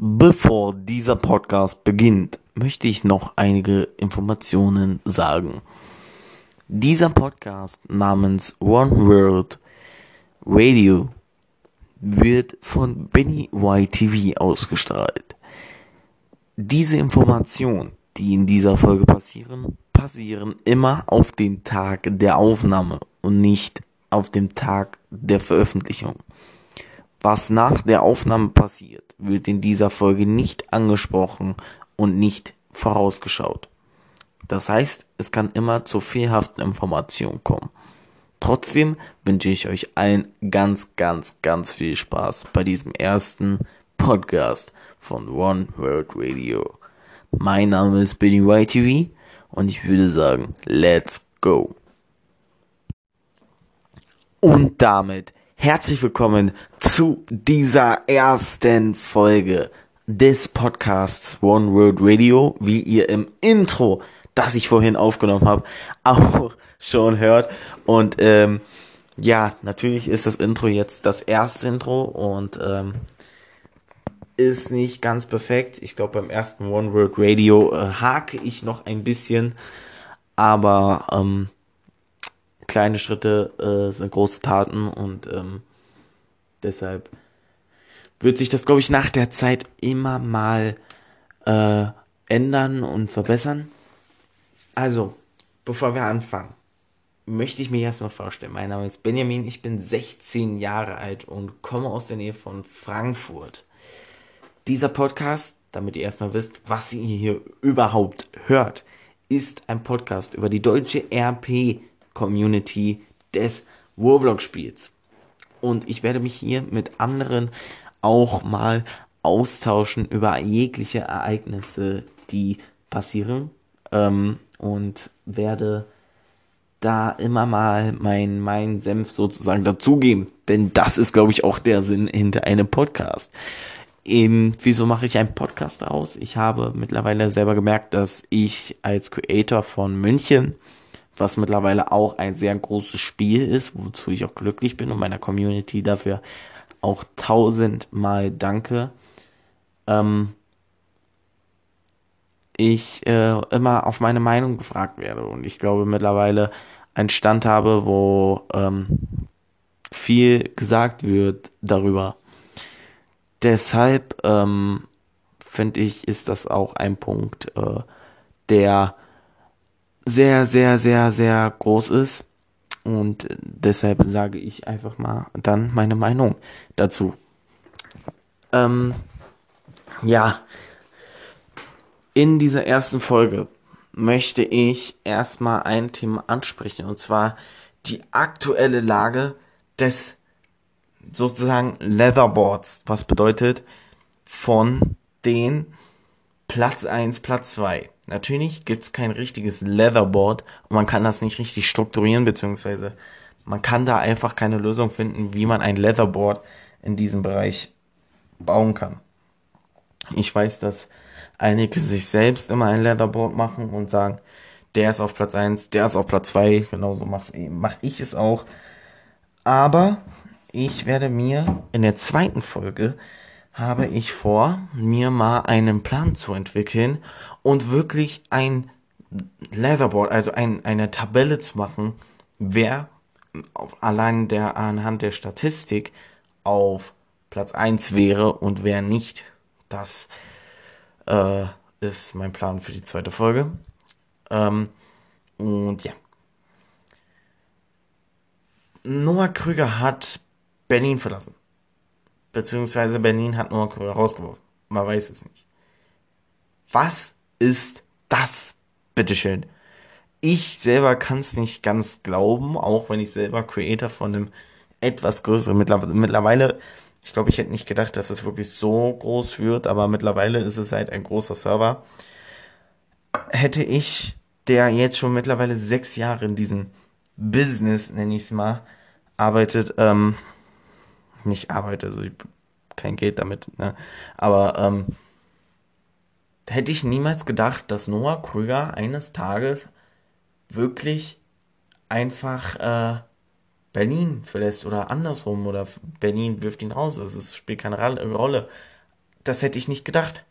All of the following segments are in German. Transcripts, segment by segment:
Bevor dieser Podcast beginnt, möchte ich noch einige Informationen sagen. Dieser Podcast namens One World Radio wird von Benny YTV ausgestrahlt. Diese Informationen, die in dieser Folge passieren, passieren immer auf den Tag der Aufnahme und nicht auf dem Tag der Veröffentlichung. Was nach der Aufnahme passiert, wird in dieser Folge nicht angesprochen und nicht vorausgeschaut. Das heißt, es kann immer zu fehlhaften Informationen kommen. Trotzdem wünsche ich euch allen ganz, ganz, ganz viel Spaß bei diesem ersten Podcast von One World Radio. Mein Name ist Billy YTV und ich würde sagen, let's go. Und damit herzlich willkommen zu dieser ersten Folge des Podcasts One World Radio, wie ihr im Intro, das ich vorhin aufgenommen habe, auch schon hört. Und ähm, ja, natürlich ist das Intro jetzt das erste Intro und ähm, ist nicht ganz perfekt. Ich glaube, beim ersten One World Radio äh, hake ich noch ein bisschen, aber ähm, kleine Schritte äh, sind große Taten und ähm, deshalb wird sich das, glaube ich, nach der Zeit immer mal äh, ändern und verbessern. Also, bevor wir anfangen, möchte ich mich erstmal vorstellen. Mein Name ist Benjamin, ich bin 16 Jahre alt und komme aus der Nähe von Frankfurt. Dieser Podcast, damit ihr erstmal wisst, was ihr hier überhaupt hört, ist ein Podcast über die deutsche RP Community des Roblox-Spiels. Und ich werde mich hier mit anderen auch mal austauschen über jegliche Ereignisse, die passieren. Ähm, und werde da immer mal mein, mein Senf sozusagen dazugeben. Denn das ist, glaube ich, auch der Sinn hinter einem Podcast. Eben, wieso mache ich einen Podcast aus? Ich habe mittlerweile selber gemerkt, dass ich als Creator von München was mittlerweile auch ein sehr großes Spiel ist, wozu ich auch glücklich bin und meiner Community dafür auch tausendmal danke. Ähm, ich äh, immer auf meine Meinung gefragt werde und ich glaube mittlerweile einen Stand habe, wo ähm, viel gesagt wird darüber. Deshalb ähm, finde ich, ist das auch ein Punkt, äh, der sehr, sehr, sehr, sehr groß ist. Und deshalb sage ich einfach mal dann meine Meinung dazu. Ähm, ja, in dieser ersten Folge möchte ich erstmal ein Thema ansprechen, und zwar die aktuelle Lage des sozusagen Leatherboards, was bedeutet von den Platz 1, Platz 2. Natürlich gibt's kein richtiges Leatherboard und man kann das nicht richtig strukturieren, beziehungsweise man kann da einfach keine Lösung finden, wie man ein Leatherboard in diesem Bereich bauen kann. Ich weiß, dass einige sich selbst immer ein Leatherboard machen und sagen, der ist auf Platz 1, der ist auf Platz 2, genauso mach ich es auch. Aber ich werde mir in der zweiten Folge habe ich vor, mir mal einen Plan zu entwickeln und wirklich ein Leatherboard, also ein, eine Tabelle zu machen, wer allein der, anhand der Statistik auf Platz 1 wäre und wer nicht. Das äh, ist mein Plan für die zweite Folge. Ähm, und ja. Noah Krüger hat Berlin verlassen. Beziehungsweise Berlin hat Krüger rausgeworfen. Man weiß es nicht. Was ist das? Bitteschön. Ich selber kann es nicht ganz glauben, auch wenn ich selber Creator von einem etwas größeren mittlerweile, ich glaube, ich hätte nicht gedacht, dass es wirklich so groß wird, aber mittlerweile ist es halt ein großer Server. Hätte ich, der jetzt schon mittlerweile sechs Jahre in diesem Business, nenne ich es mal, arbeitet, ähm, nicht arbeite, also kein Geld damit, ne? Aber ähm, hätte ich niemals gedacht, dass Noah Krüger eines Tages wirklich einfach äh, Berlin verlässt oder andersrum oder Berlin wirft ihn raus. Das spielt keine Rolle. das hätte ich nicht gedacht.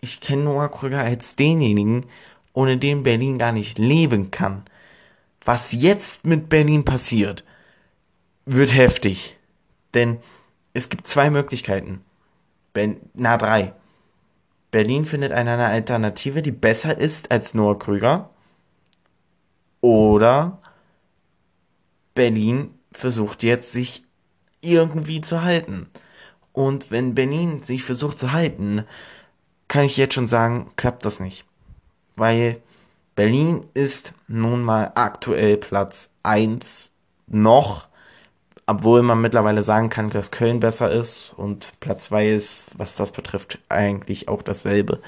Ich kenne Noah Krüger als denjenigen, ohne den Berlin gar nicht leben kann. Was jetzt mit Berlin passiert, wird heftig. Denn es gibt zwei Möglichkeiten. Ben, na, drei. Berlin findet eine Alternative, die besser ist als Noah Krüger. Oder Berlin versucht jetzt, sich irgendwie zu halten. Und wenn Berlin sich versucht zu halten, kann ich jetzt schon sagen, klappt das nicht. Weil Berlin ist nun mal aktuell Platz 1 noch, obwohl man mittlerweile sagen kann, dass Köln besser ist und Platz 2 ist, was das betrifft, eigentlich auch dasselbe.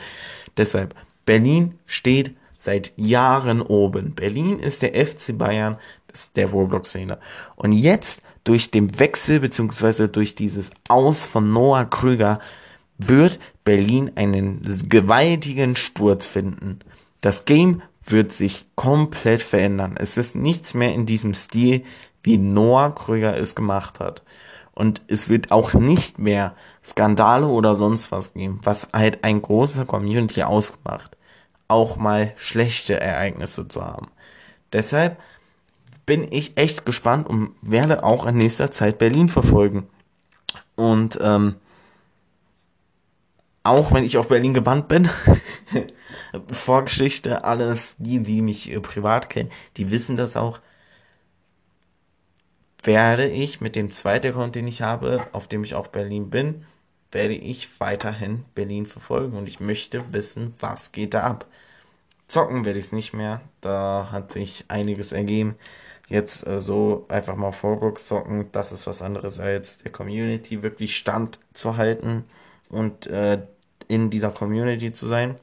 Deshalb, Berlin steht seit Jahren oben. Berlin ist der FC Bayern der Roblox-Szene. Und jetzt durch den Wechsel beziehungsweise durch dieses Aus von Noah Krüger wird Berlin einen gewaltigen Sturz finden. Das Game wird sich komplett verändern. Es ist nichts mehr in diesem Stil, wie Noah Krüger es gemacht hat. Und es wird auch nicht mehr Skandale oder sonst was geben, was halt ein großer Community ausmacht, auch mal schlechte Ereignisse zu haben. Deshalb bin ich echt gespannt und werde auch in nächster Zeit Berlin verfolgen. Und ähm, auch wenn ich auf Berlin gebannt bin, Vorgeschichte, alles, die, die mich äh, privat kennen, die wissen das auch, werde ich mit dem zweiten Account, den ich habe, auf dem ich auch Berlin bin, werde ich weiterhin Berlin verfolgen und ich möchte wissen, was geht da ab. Zocken werde ich es nicht mehr, da hat sich einiges ergeben jetzt äh, so einfach mal Vorbox zocken, das ist was anderes als der Community wirklich Stand zu halten und äh, in dieser Community zu sein.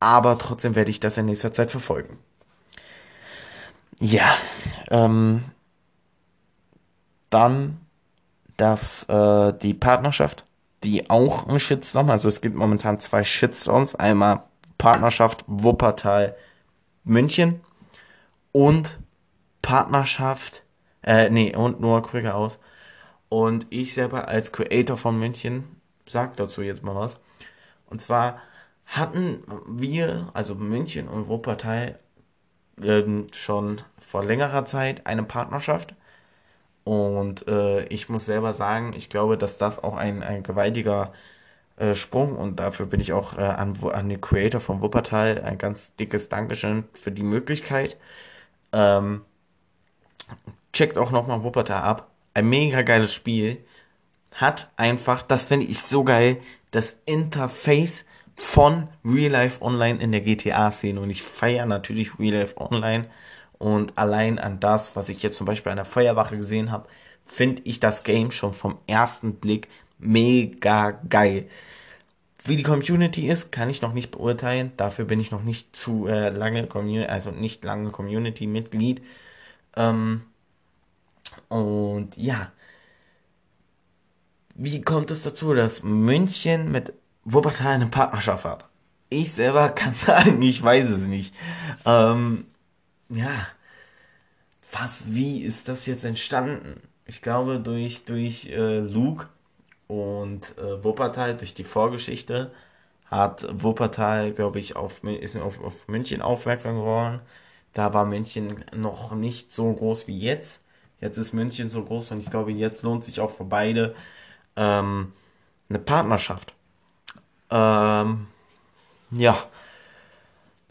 Aber trotzdem werde ich das in nächster Zeit verfolgen. Ja, ähm, dann dass äh, die Partnerschaft, die auch ein Shitstorm, also es gibt momentan zwei Shitstorms, einmal Partnerschaft Wuppertal München und Partnerschaft, äh, nee, und Noah Krüger aus. Und ich selber als Creator von München sag dazu jetzt mal was. Und zwar hatten wir, also München und Wuppertal, ähm, schon vor längerer Zeit eine Partnerschaft. Und äh, ich muss selber sagen, ich glaube, dass das auch ein, ein gewaltiger äh, Sprung und dafür bin ich auch äh, an, an den Creator von Wuppertal ein ganz dickes Dankeschön für die Möglichkeit. Ähm, checkt auch nochmal Wuppertal ab. Ein mega geiles Spiel. Hat einfach, das finde ich so geil, das Interface von Real Life Online in der GTA-Szene. Und ich feiere natürlich Real Life Online. Und allein an das, was ich jetzt zum Beispiel an der Feuerwache gesehen habe, finde ich das Game schon vom ersten Blick mega geil. Wie die Community ist, kann ich noch nicht beurteilen. Dafür bin ich noch nicht zu äh, lange Community, also nicht lange Community-Mitglied. Ähm, und ja. Wie kommt es dazu, dass München mit Wuppertal eine Partnerschaft hat? Ich selber kann sagen, ich weiß es nicht. Ähm, ja. Was, wie ist das jetzt entstanden? Ich glaube durch, durch äh, Luke und äh, Wuppertal durch die Vorgeschichte hat Wuppertal, glaube ich, auf, ist auf, auf München aufmerksam geworden. Da war München noch nicht so groß wie jetzt. Jetzt ist München so groß und ich glaube, jetzt lohnt sich auch für beide ähm, eine Partnerschaft. Ähm, ja,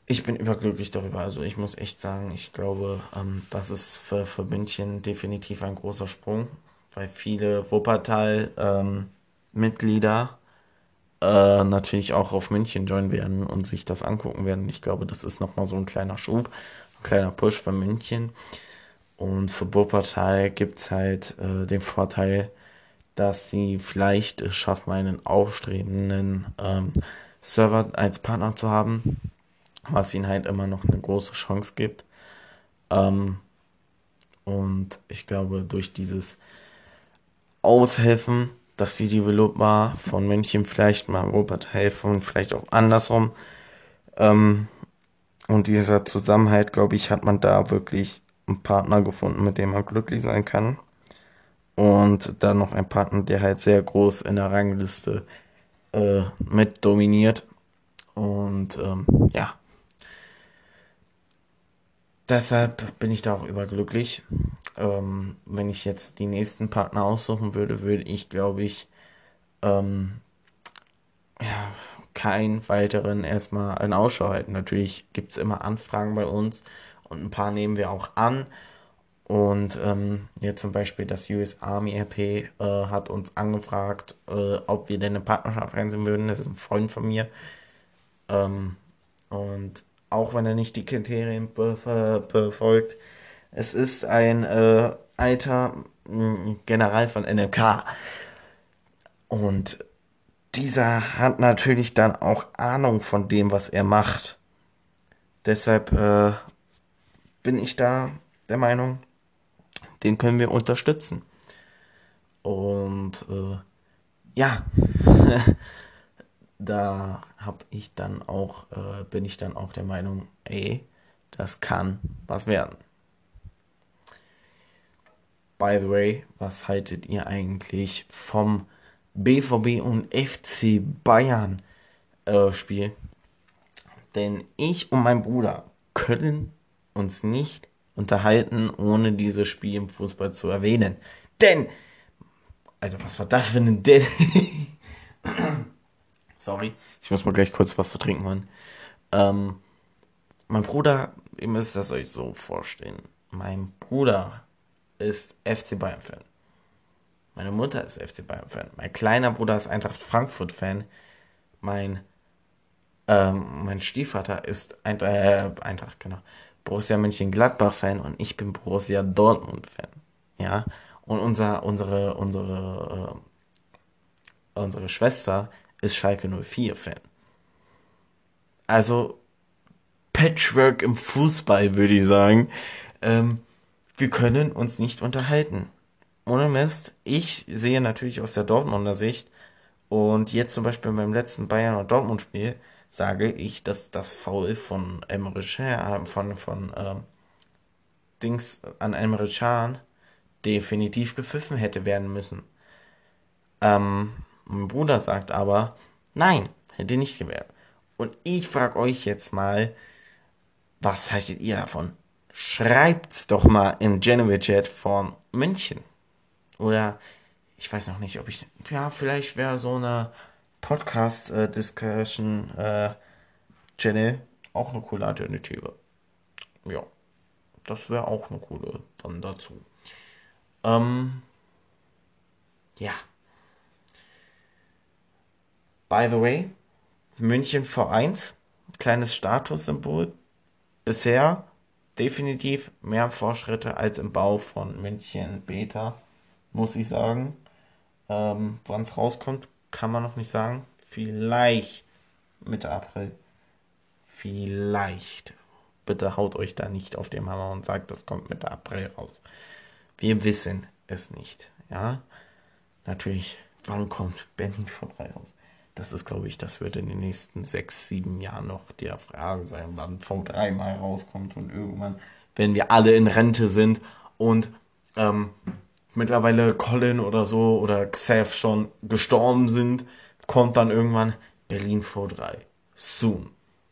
ich bin überglücklich darüber. Also ich muss echt sagen, ich glaube, ähm, das ist für, für München definitiv ein großer Sprung weil viele Wuppertal-Mitglieder ähm, äh, natürlich auch auf München joinen werden und sich das angucken werden. Ich glaube, das ist nochmal so ein kleiner Schub, ein kleiner Push für München. Und für Wuppertal gibt es halt äh, den Vorteil, dass sie vielleicht es schaffen, einen aufstrebenden ähm, Server als Partner zu haben, was ihnen halt immer noch eine große Chance gibt. Ähm, und ich glaube, durch dieses aushelfen, dass die Developer von München vielleicht mal Robert helfen, vielleicht auch andersrum. Ähm, und dieser Zusammenhalt, glaube ich, hat man da wirklich einen Partner gefunden, mit dem man glücklich sein kann. Und dann noch ein Partner, der halt sehr groß in der Rangliste äh, mit dominiert. Und ähm, ja. Deshalb bin ich da auch überglücklich. Ähm, wenn ich jetzt die nächsten Partner aussuchen würde, würde ich, glaube ich, ähm, ja, keinen weiteren erstmal in Ausschau halten. Natürlich gibt es immer Anfragen bei uns und ein paar nehmen wir auch an. Und ähm, jetzt zum Beispiel das US Army RP äh, hat uns angefragt, äh, ob wir denn eine Partnerschaft einsehen würden. Das ist ein Freund von mir. Ähm, und auch wenn er nicht die Kriterien befolgt, es ist ein äh, alter mm, General von NMK. Und dieser hat natürlich dann auch Ahnung von dem, was er macht. Deshalb äh, bin ich da der Meinung, den können wir unterstützen. Und äh, ja, da habe ich dann auch, äh, bin ich dann auch der Meinung, ey, das kann was werden. By the way, was haltet ihr eigentlich vom BVB und FC Bayern äh, Spiel? Denn ich und mein Bruder können uns nicht unterhalten, ohne dieses Spiel im Fußball zu erwähnen. Denn, Alter, was war das für ein Denn? Sorry, ich muss mal gleich kurz was zu trinken holen. Ähm, mein Bruder, ihr müsst das euch so vorstellen. Mein Bruder ist FC Bayern-Fan. Meine Mutter ist FC Bayern-Fan. Mein kleiner Bruder ist Eintracht Frankfurt-Fan. Mein, ähm, mein Stiefvater ist Eintracht, äh, Eintracht, genau. Borussia Mönchengladbach-Fan und ich bin Borussia Dortmund-Fan. Ja. Und unser, unsere, unsere, äh, unsere Schwester ist Schalke 04-Fan. Also Patchwork im Fußball, würde ich sagen. Ähm, wir können uns nicht unterhalten. Ohne Mist. Ich sehe natürlich aus der Dortmunder Sicht und jetzt zum Beispiel beim letzten Bayern- und Dortmund-Spiel sage ich, dass das Foul von Emre Can, von, von äh, Dings an Emre Can definitiv gepfiffen hätte werden müssen. Ähm, mein Bruder sagt aber, nein, hätte nicht gewährt. Und ich frage euch jetzt mal, was haltet ihr davon? Schreibt's doch mal im Genoa-Chat von München. Oder ich weiß noch nicht, ob ich. Ja, vielleicht wäre so eine Podcast-Discussion äh, Channel auch eine coole Alternative. Ja, das wäre auch eine coole dann dazu. Ähm, ja. By the way, München V1, kleines Statussymbol. Bisher definitiv mehr Fortschritte als im Bau von München Beta, muss ich sagen. Ähm, Wann es rauskommt, kann man noch nicht sagen. Vielleicht Mitte April. Vielleicht. Bitte haut euch da nicht auf den Hammer und sagt, das kommt Mitte April raus. Wir wissen es nicht. Ja, natürlich, wann kommt Berlin vor drei raus? Das ist, glaube ich, das wird in den nächsten sechs, sieben Jahren noch die Frage sein, wann V3 mal rauskommt und irgendwann, wenn wir alle in Rente sind und ähm, mittlerweile Colin oder so oder Xav schon gestorben sind, kommt dann irgendwann Berlin V3. Soon.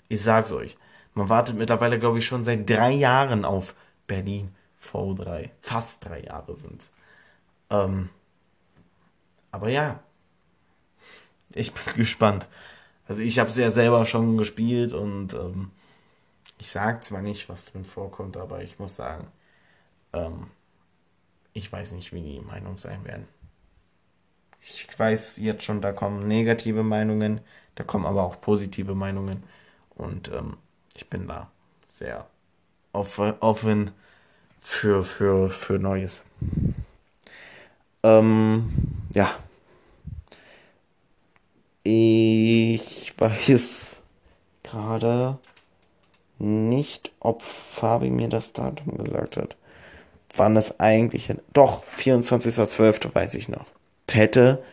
Ich sag's euch. Man wartet mittlerweile, glaube ich, schon seit drei Jahren auf Berlin V3. Fast drei Jahre sind's. Ähm, aber ja, ich bin gespannt. Also ich habe es ja selber schon gespielt und ähm, ich sage zwar nicht, was drin vorkommt, aber ich muss sagen, ähm, ich weiß nicht, wie die Meinungen sein werden. Ich weiß jetzt schon, da kommen negative Meinungen, da kommen aber auch positive Meinungen und ähm, ich bin da sehr offen für, für, für Neues. Ähm, ja. Ich weiß gerade nicht, ob Fabi mir das Datum gesagt hat. Wann es eigentlich. Doch, 24.12. weiß ich noch. Hätte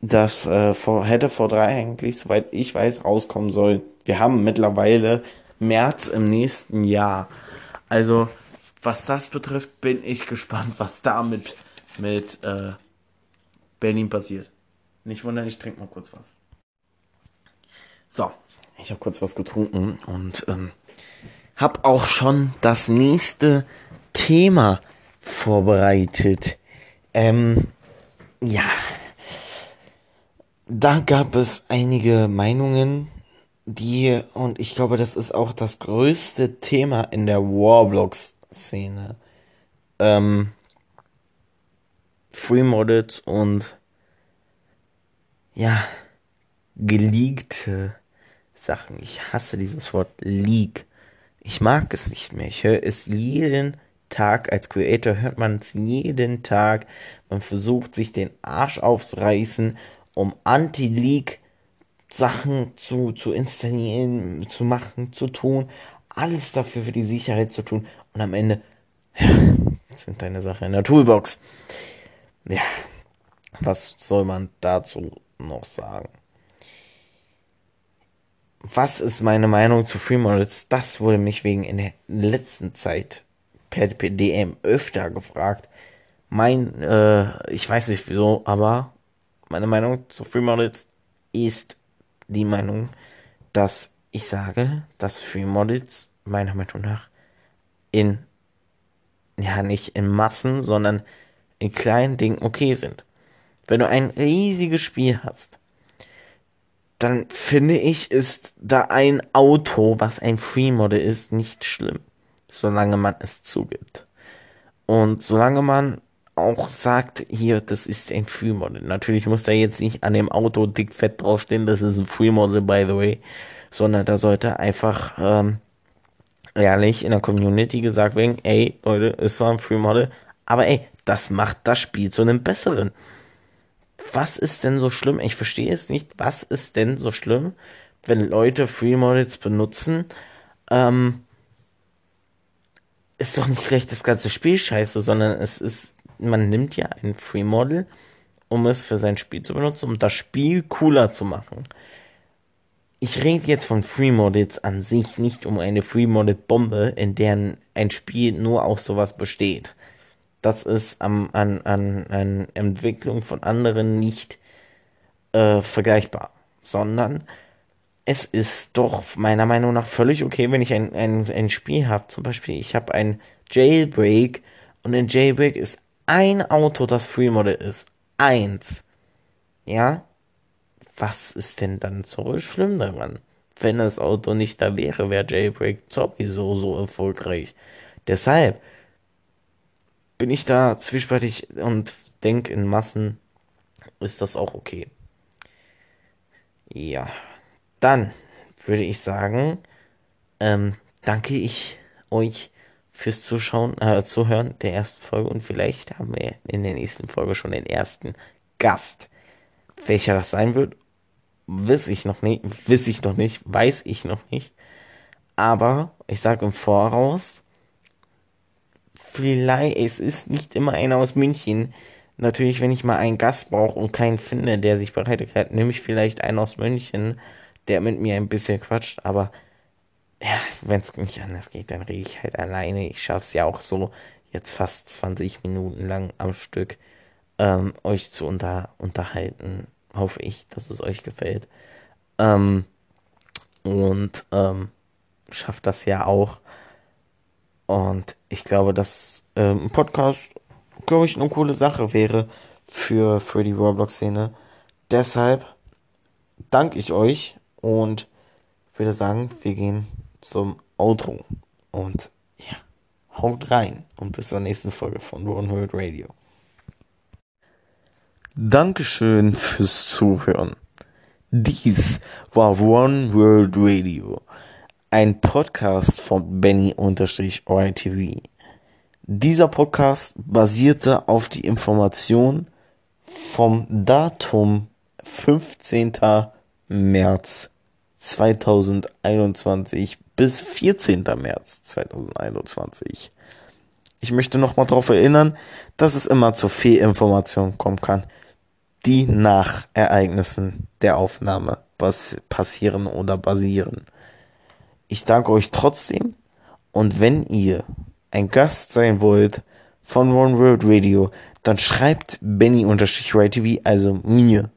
das äh, vor, hätte vor drei eigentlich, soweit ich weiß, rauskommen sollen. Wir haben mittlerweile März im nächsten Jahr. Also was das betrifft, bin ich gespannt, was damit mit äh, Berlin passiert. Nicht wundern, ich trinke mal kurz was. So, ich habe kurz was getrunken und ähm, habe auch schon das nächste Thema vorbereitet. Ähm, ja, da gab es einige Meinungen, die, und ich glaube, das ist auch das größte Thema in der Warblocks-Szene. Ähm, Free Modded und ja, geleakte Sachen. Ich hasse dieses Wort Leak. Ich mag es nicht mehr. Ich höre es jeden Tag als Creator, hört man es jeden Tag. Man versucht sich den Arsch aufzureißen, um Anti-Leak Sachen zu, zu installieren, zu machen, zu tun. Alles dafür für die Sicherheit zu tun. Und am Ende ja, sind deine Sachen in der Toolbox. Ja, was soll man dazu noch sagen? Was ist meine Meinung zu Free Models? Das wurde mich wegen in der letzten Zeit per DM öfter gefragt. Mein, äh, ich weiß nicht wieso, aber meine Meinung zu Free Models ist die Meinung, dass ich sage, dass Free Models meiner Meinung nach in, ja, nicht in Massen, sondern in kleinen Dingen okay sind. Wenn du ein riesiges Spiel hast, dann finde ich, ist da ein Auto, was ein Free Model ist, nicht schlimm, solange man es zugibt. Und solange man auch sagt, hier, das ist ein Free Model. Natürlich muss da jetzt nicht an dem Auto dick fett draufstehen, das ist ein Free Model, by the way, sondern da sollte einfach ähm, ehrlich in der Community gesagt werden, ey, Leute, ist zwar ein Free Model, aber ey, das macht das Spiel zu einem besseren. Was ist denn so schlimm? Ich verstehe es nicht. Was ist denn so schlimm, wenn Leute Free Models benutzen? Ähm, ist doch nicht gleich das ganze Spiel scheiße, sondern es ist, man nimmt ja ein Free Model, um es für sein Spiel zu benutzen, um das Spiel cooler zu machen. Ich rede jetzt von Free Models an sich, nicht um eine Free Model Bombe, in der ein Spiel nur aus sowas besteht das ist am, an, an, an Entwicklung von anderen nicht äh, vergleichbar, sondern es ist doch meiner Meinung nach völlig okay, wenn ich ein, ein, ein Spiel habe. Zum Beispiel, ich habe ein Jailbreak und in Jailbreak ist ein Auto, das Free Model ist. Eins. Ja? Was ist denn dann so schlimm daran? Wenn das Auto nicht da wäre, wäre Jailbreak sowieso so erfolgreich. Deshalb, bin ich da zwiespältig und denke, in Massen ist das auch okay. Ja, dann würde ich sagen, ähm, danke ich euch fürs Zuschauen, äh, Zuhören der ersten Folge und vielleicht haben wir in der nächsten Folge schon den ersten Gast. Welcher das sein wird, weiß ich noch nicht, weiß ich noch nicht, weiß ich noch nicht. Aber ich sage im Voraus, vielleicht, es ist nicht immer einer aus München. Natürlich, wenn ich mal einen Gast brauche und keinen finde, der sich bereit erklärt, nehme ich vielleicht einen aus München, der mit mir ein bisschen quatscht, aber ja, wenn es nicht anders geht, dann rede ich halt alleine. Ich schaffe es ja auch so, jetzt fast 20 Minuten lang am Stück ähm, euch zu unter, unterhalten. Hoffe ich, dass es euch gefällt. Ähm, und ähm, schafft das ja auch. Und ich glaube, dass ähm, ein Podcast, glaube ich, eine coole Sache wäre für, für die Roblox-Szene. Deshalb danke ich euch und würde sagen, wir gehen zum Outro. Und ja, haut rein und bis zur nächsten Folge von One World Radio. Dankeschön fürs Zuhören. Dies war One World Radio ein Podcast von Benny-YTV. Dieser Podcast basierte auf die Information vom Datum 15. März 2021 bis 14. März 2021. Ich möchte nochmal darauf erinnern, dass es immer zu Fehlinformationen kommen kann, die nach Ereignissen der Aufnahme passieren oder basieren. Ich danke euch trotzdem und wenn ihr ein Gast sein wollt von One World Radio, dann schreibt Benny-YTV, also mir,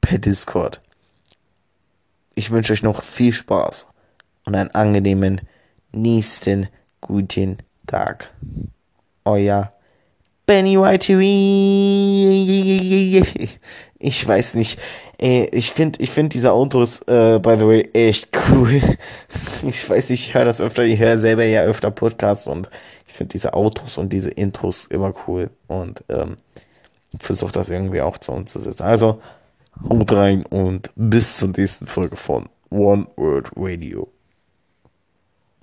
per Discord. Ich wünsche euch noch viel Spaß und einen angenehmen nächsten guten Tag. Euer Benny YTV. Ich weiß nicht. Ey, ich finde ich find diese Autos, äh, by the way, echt cool. Ich weiß ich höre das öfter, ich höre selber ja öfter Podcasts und ich finde diese Autos und diese Intros immer cool und ähm, versuche das irgendwie auch zu umzusetzen. Also, haut rein und bis zur nächsten Folge von One Word Radio.